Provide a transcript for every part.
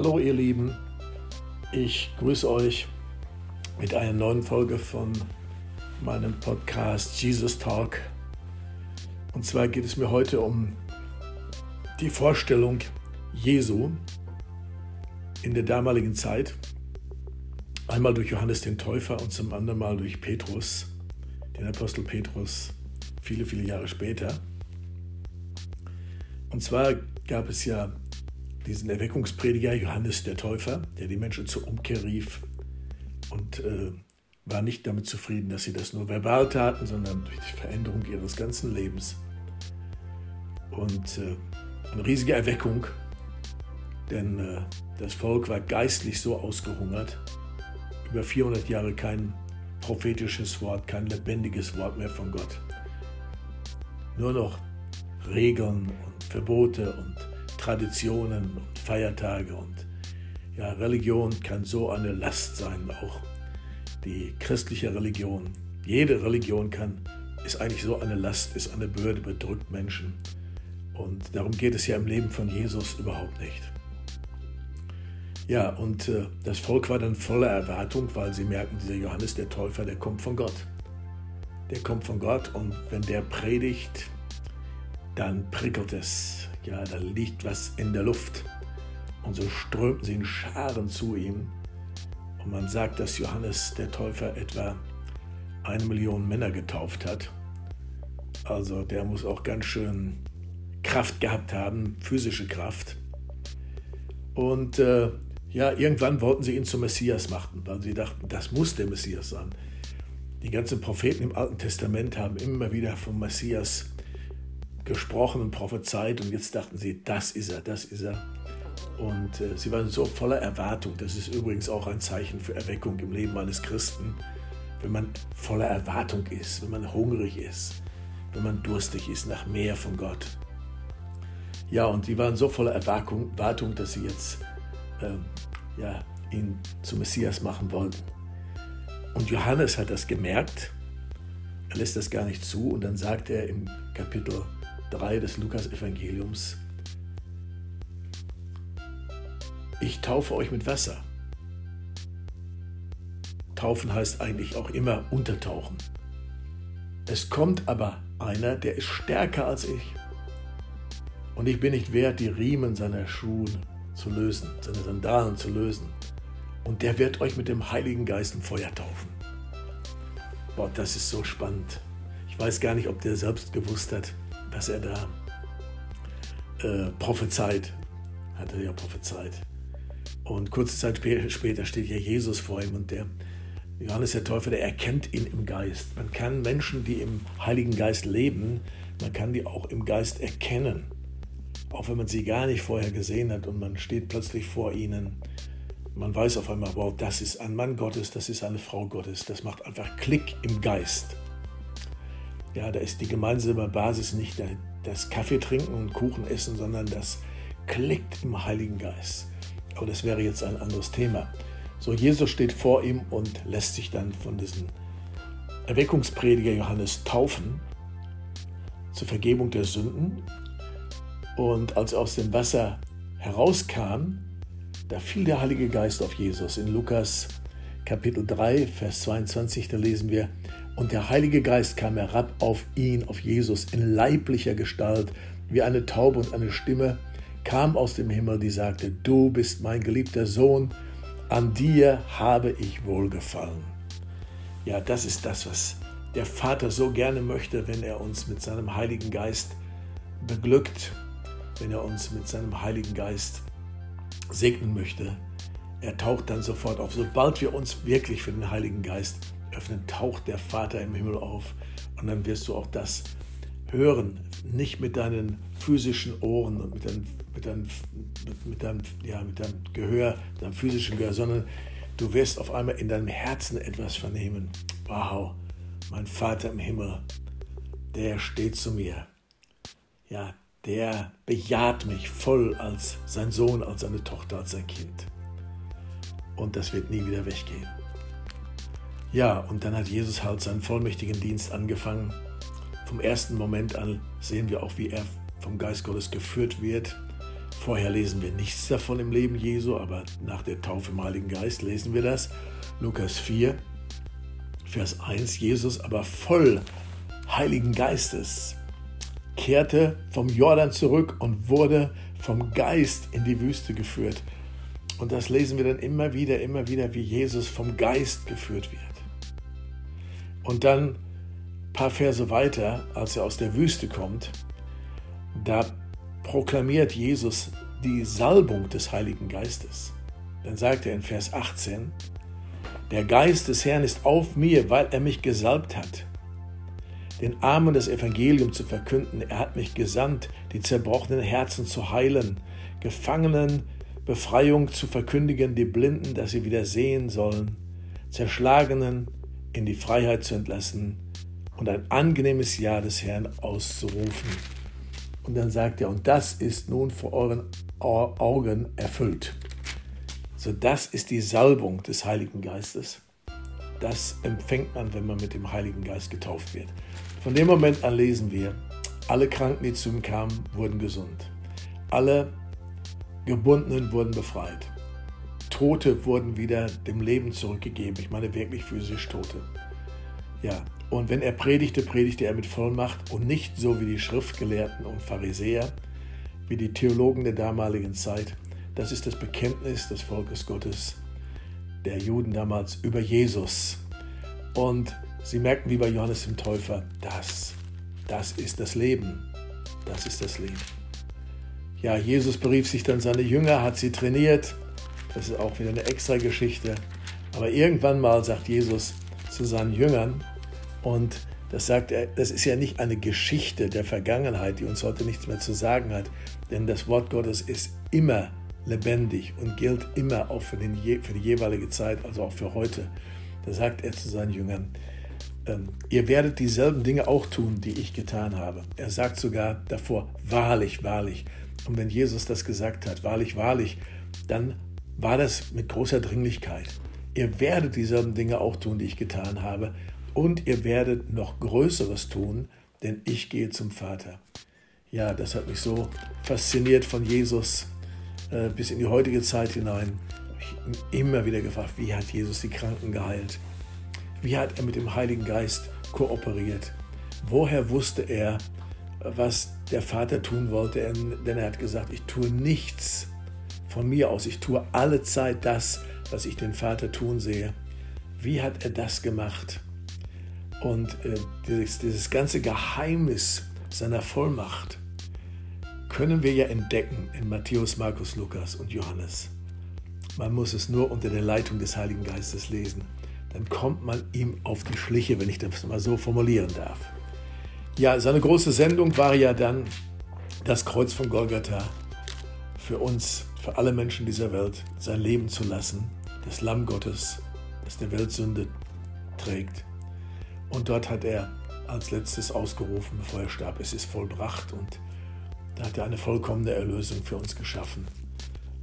Hallo ihr Lieben, ich grüße euch mit einer neuen Folge von meinem Podcast Jesus Talk. Und zwar geht es mir heute um die Vorstellung Jesu in der damaligen Zeit. Einmal durch Johannes den Täufer und zum anderen Mal durch Petrus, den Apostel Petrus, viele, viele Jahre später. Und zwar gab es ja diesen Erweckungsprediger Johannes der Täufer, der die Menschen zur Umkehr rief und äh, war nicht damit zufrieden, dass sie das nur verbal taten, sondern durch die Veränderung ihres ganzen Lebens. Und äh, eine riesige Erweckung, denn äh, das Volk war geistlich so ausgehungert, über 400 Jahre kein prophetisches Wort, kein lebendiges Wort mehr von Gott. Nur noch Regeln und Verbote und Traditionen und Feiertage und ja, Religion kann so eine Last sein, auch die christliche Religion. Jede Religion kann, ist eigentlich so eine Last, ist eine Bürde, bedrückt Menschen. Und darum geht es ja im Leben von Jesus überhaupt nicht. Ja, und äh, das Volk war dann voller Erwartung, weil sie merken, dieser Johannes der Täufer, der kommt von Gott. Der kommt von Gott und wenn der predigt, dann prickelt es ja, da liegt was in der Luft. Und so strömten sie in Scharen zu ihm. Und man sagt, dass Johannes der Täufer etwa eine Million Männer getauft hat. Also der muss auch ganz schön Kraft gehabt haben, physische Kraft. Und äh, ja, irgendwann wollten sie ihn zum Messias machen, weil sie dachten, das muss der Messias sein. Die ganzen Propheten im Alten Testament haben immer wieder vom Messias gesprochen und prophezeit und jetzt dachten sie, das ist er, das ist er. Und äh, sie waren so voller Erwartung. Das ist übrigens auch ein Zeichen für Erweckung im Leben eines Christen. Wenn man voller Erwartung ist, wenn man hungrig ist, wenn man durstig ist nach mehr von Gott. Ja, und die waren so voller Erwartung, Erwartung dass sie jetzt äh, ja, ihn zum Messias machen wollten. Und Johannes hat das gemerkt. Er lässt das gar nicht zu und dann sagt er im Kapitel 3 des Lukas-Evangeliums. Ich taufe euch mit Wasser. Taufen heißt eigentlich auch immer untertauchen. Es kommt aber einer, der ist stärker als ich. Und ich bin nicht wert, die Riemen seiner Schuhe zu lösen, seine Sandalen zu lösen. Und der wird euch mit dem Heiligen Geist im Feuer taufen. Boah, das ist so spannend. Ich weiß gar nicht, ob der selbst gewusst hat, was er da äh, prophezeit. Hat er ja prophezeit. Und kurze Zeit später steht ja Jesus vor ihm und der Johannes der Täufer, der erkennt ihn im Geist. Man kann Menschen, die im Heiligen Geist leben, man kann die auch im Geist erkennen. Auch wenn man sie gar nicht vorher gesehen hat und man steht plötzlich vor ihnen. Man weiß auf einmal, wow, das ist ein Mann Gottes, das ist eine Frau Gottes. Das macht einfach Klick im Geist. Ja, da ist die gemeinsame Basis nicht das Kaffee trinken und Kuchen essen, sondern das klickt im Heiligen Geist. Aber das wäre jetzt ein anderes Thema. So, Jesus steht vor ihm und lässt sich dann von diesem Erweckungsprediger Johannes taufen zur Vergebung der Sünden. Und als er aus dem Wasser herauskam, da fiel der Heilige Geist auf Jesus. In Lukas Kapitel 3, Vers 22, da lesen wir, und der Heilige Geist kam herab auf ihn, auf Jesus, in leiblicher Gestalt, wie eine Taube und eine Stimme kam aus dem Himmel, die sagte, du bist mein geliebter Sohn, an dir habe ich wohlgefallen. Ja, das ist das, was der Vater so gerne möchte, wenn er uns mit seinem Heiligen Geist beglückt, wenn er uns mit seinem Heiligen Geist segnen möchte. Er taucht dann sofort auf. Sobald wir uns wirklich für den Heiligen Geist öffnen, taucht der Vater im Himmel auf und dann wirst du auch das hören, nicht mit deinen physischen Ohren und mit deinem, mit deinem, mit, mit deinem, ja, mit deinem Gehör, deinem physischen Gehör, sondern du wirst auf einmal in deinem Herzen etwas vernehmen. Wow, mein Vater im Himmel, der steht zu mir. Ja, der bejaht mich voll als sein Sohn, als seine Tochter, als sein Kind. Und das wird nie wieder weggehen. Ja, und dann hat Jesus halt seinen vollmächtigen Dienst angefangen. Vom ersten Moment an sehen wir auch, wie er vom Geist Gottes geführt wird, Vorher lesen wir nichts davon im Leben Jesu, aber nach der Taufe im Heiligen Geist lesen wir das. Lukas 4, Vers 1, Jesus aber voll Heiligen Geistes kehrte vom Jordan zurück und wurde vom Geist in die Wüste geführt. Und das lesen wir dann immer wieder, immer wieder, wie Jesus vom Geist geführt wird. Und dann ein paar Verse weiter, als er aus der Wüste kommt, da proklamiert Jesus die Salbung des Heiligen Geistes. Dann sagt er in Vers 18, der Geist des Herrn ist auf mir, weil er mich gesalbt hat den Armen das Evangelium zu verkünden. Er hat mich gesandt, die zerbrochenen Herzen zu heilen, Gefangenen Befreiung zu verkündigen, die Blinden, dass sie wieder sehen sollen, Zerschlagenen in die Freiheit zu entlassen und ein angenehmes Jahr des Herrn auszurufen. Und dann sagt er, und das ist nun vor euren Augen erfüllt. So, das ist die Salbung des Heiligen Geistes. Das empfängt man, wenn man mit dem Heiligen Geist getauft wird. Von dem Moment an lesen wir, alle Kranken, die zu ihm kamen, wurden gesund. Alle Gebundenen wurden befreit. Tote wurden wieder dem Leben zurückgegeben. Ich meine wirklich physisch Tote. Ja, und wenn er predigte, predigte er mit Vollmacht und nicht so wie die Schriftgelehrten und Pharisäer, wie die Theologen der damaligen Zeit. Das ist das Bekenntnis des Volkes Gottes, der Juden damals über Jesus. Und Sie merkten wie bei Johannes dem Täufer, das, das ist das Leben. Das ist das Leben. Ja, Jesus berief sich dann seine Jünger, hat sie trainiert. Das ist auch wieder eine extra Geschichte. Aber irgendwann mal sagt Jesus zu seinen Jüngern, und das sagt er, das ist ja nicht eine Geschichte der Vergangenheit, die uns heute nichts mehr zu sagen hat, denn das Wort Gottes ist immer lebendig und gilt immer auch für, den, für die jeweilige Zeit, also auch für heute. Da sagt er zu seinen Jüngern, ähm, ihr werdet dieselben Dinge auch tun, die ich getan habe. Er sagt sogar davor, wahrlich, wahrlich. Und wenn Jesus das gesagt hat, wahrlich, wahrlich, dann war das mit großer Dringlichkeit. Ihr werdet dieselben Dinge auch tun, die ich getan habe. Und ihr werdet noch Größeres tun, denn ich gehe zum Vater. Ja, das hat mich so fasziniert von Jesus äh, bis in die heutige Zeit hinein. Ich immer wieder gefragt, wie hat Jesus die Kranken geheilt? Wie hat er mit dem Heiligen Geist kooperiert? Woher wusste er, was der Vater tun wollte? Denn er hat gesagt, ich tue nichts von mir aus. Ich tue alle Zeit das, was ich den Vater tun sehe. Wie hat er das gemacht? Und äh, dieses, dieses ganze Geheimnis seiner Vollmacht können wir ja entdecken in Matthäus, Markus, Lukas und Johannes. Man muss es nur unter der Leitung des Heiligen Geistes lesen dann kommt man ihm auf die Schliche, wenn ich das mal so formulieren darf. Ja, seine große Sendung war ja dann das Kreuz von Golgatha für uns, für alle Menschen dieser Welt, sein Leben zu lassen, das Lamm Gottes, das der Weltsünde trägt. Und dort hat er als letztes ausgerufen, bevor er starb, es ist vollbracht und da hat er eine vollkommene Erlösung für uns geschaffen.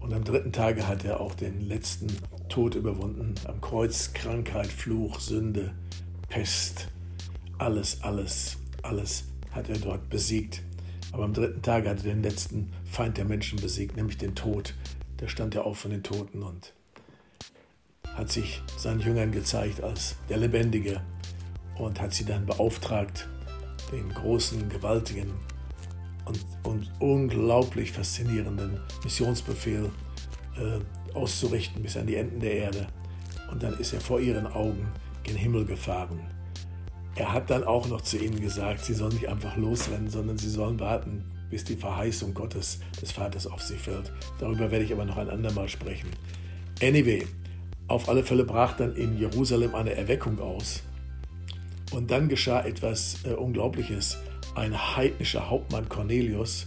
Und am dritten Tage hat er auch den letzten Tod überwunden. Am Kreuz Krankheit, Fluch, Sünde, Pest. Alles, alles, alles hat er dort besiegt. Aber am dritten Tage hat er den letzten Feind der Menschen besiegt, nämlich den Tod. Da stand er auf von den Toten und hat sich seinen Jüngern gezeigt als der Lebendige und hat sie dann beauftragt, den großen, gewaltigen und, und unglaublich faszinierenden Missionsbefehl äh, auszurichten bis an die Enden der Erde. Und dann ist er vor ihren Augen gen Himmel gefahren. Er hat dann auch noch zu ihnen gesagt, sie sollen nicht einfach losrennen, sondern sie sollen warten, bis die Verheißung Gottes des Vaters auf sie fällt. Darüber werde ich aber noch ein andermal sprechen. Anyway, auf alle Fälle brach dann in Jerusalem eine Erweckung aus. Und dann geschah etwas äh, Unglaubliches ein heidnischer Hauptmann Cornelius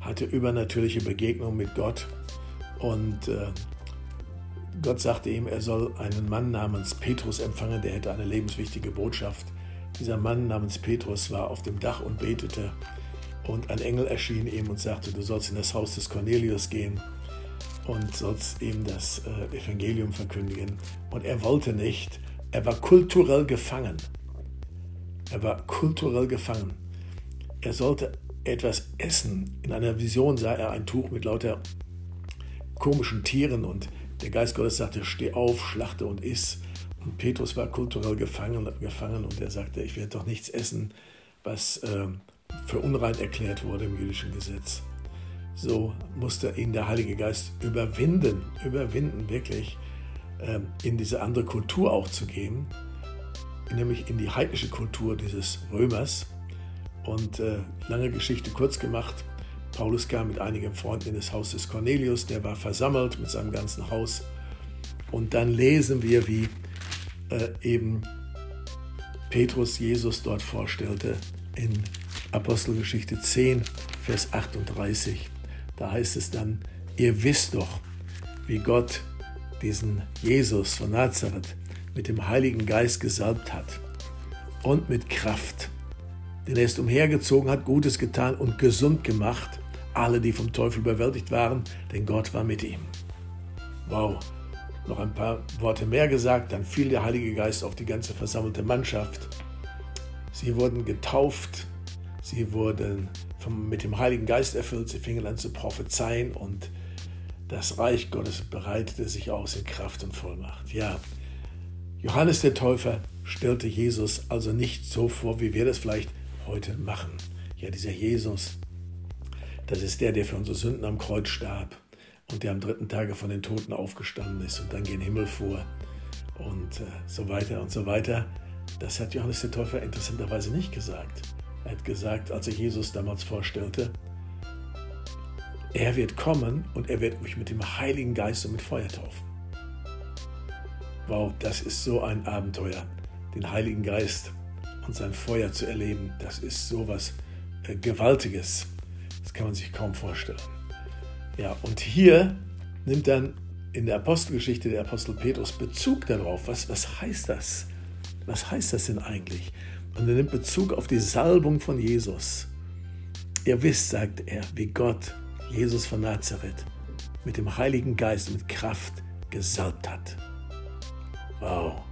hatte übernatürliche Begegnungen mit Gott und äh, Gott sagte ihm, er soll einen Mann namens Petrus empfangen, der hätte eine lebenswichtige Botschaft. Dieser Mann namens Petrus war auf dem Dach und betete und ein Engel erschien ihm und sagte, du sollst in das Haus des Cornelius gehen und sollst ihm das äh, Evangelium verkündigen. Und er wollte nicht, er war kulturell gefangen. Er war kulturell gefangen. Er sollte etwas essen. In einer Vision sah er ein Tuch mit lauter komischen Tieren und der Geist Gottes sagte, steh auf, schlachte und iss. Und Petrus war kulturell gefangen, gefangen und er sagte, ich werde doch nichts essen, was äh, für unrein erklärt wurde im jüdischen Gesetz. So musste ihn der Heilige Geist überwinden, überwinden wirklich, äh, in diese andere Kultur auch zu gehen, nämlich in die heidnische Kultur dieses Römers. Und äh, lange Geschichte kurz gemacht, Paulus kam mit einigen Freunden in das Haus des Cornelius, der war versammelt mit seinem ganzen Haus. Und dann lesen wir, wie äh, eben Petrus Jesus dort vorstellte in Apostelgeschichte 10, Vers 38. Da heißt es dann, ihr wisst doch, wie Gott diesen Jesus von Nazareth mit dem Heiligen Geist gesalbt hat und mit Kraft. Denn er ist umhergezogen, hat Gutes getan und gesund gemacht, alle, die vom Teufel überwältigt waren, denn Gott war mit ihm. Wow, noch ein paar Worte mehr gesagt, dann fiel der Heilige Geist auf die ganze versammelte Mannschaft. Sie wurden getauft, sie wurden vom, mit dem Heiligen Geist erfüllt, sie fingen an zu prophezeien und das Reich Gottes bereitete sich aus in Kraft und Vollmacht. Ja, Johannes der Täufer stellte Jesus also nicht so vor, wie wir das vielleicht heute machen. Ja, dieser Jesus, das ist der, der für unsere Sünden am Kreuz starb und der am dritten Tage von den Toten aufgestanden ist und dann gen Himmel fuhr und äh, so weiter und so weiter. Das hat Johannes der Täufer interessanterweise nicht gesagt. Er hat gesagt, als er Jesus damals vorstellte, er wird kommen und er wird euch mit dem Heiligen Geist und mit Feuer taufen. Wow, das ist so ein Abenteuer, den Heiligen Geist und sein Feuer zu erleben. Das ist so was äh, Gewaltiges. Das kann man sich kaum vorstellen. Ja, und hier nimmt dann in der Apostelgeschichte der Apostel Petrus Bezug darauf. Was, was heißt das? Was heißt das denn eigentlich? Und er nimmt Bezug auf die Salbung von Jesus. Ihr wisst, sagt er, wie Gott Jesus von Nazareth mit dem Heiligen Geist mit Kraft gesalbt hat. Wow.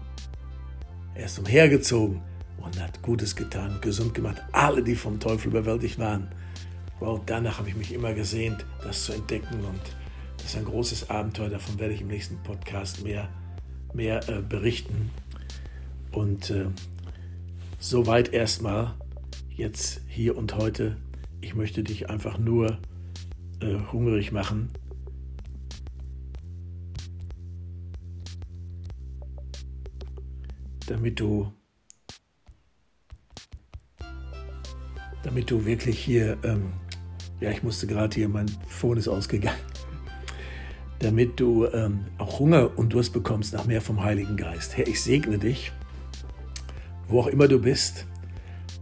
Er ist umhergezogen und hat Gutes getan, gesund gemacht. Alle, die vom Teufel überwältigt waren. Wow, danach habe ich mich immer gesehnt, das zu entdecken. Und das ist ein großes Abenteuer. Davon werde ich im nächsten Podcast mehr, mehr äh, berichten. Und äh, soweit erstmal jetzt hier und heute. Ich möchte dich einfach nur äh, hungrig machen damit du, damit du wirklich hier, ähm, ja, ich musste gerade hier, mein Phone ist ausgegangen, damit du ähm, auch Hunger und Durst bekommst nach mehr vom Heiligen Geist. Herr, ich segne dich, wo auch immer du bist.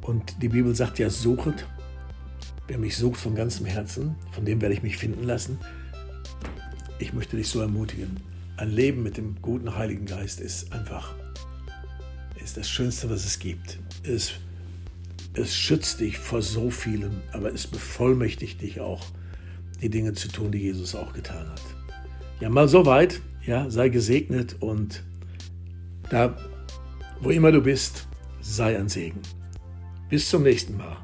Und die Bibel sagt ja, suchet. Wer mich sucht von ganzem Herzen, von dem werde ich mich finden lassen. Ich möchte dich so ermutigen. Ein Leben mit dem guten Heiligen Geist ist einfach ist das Schönste, was es gibt. Es, es schützt dich vor so vielem, aber es bevollmächtigt dich auch, die Dinge zu tun, die Jesus auch getan hat. Ja, mal so weit. Ja, sei gesegnet und da, wo immer du bist, sei ein Segen. Bis zum nächsten Mal.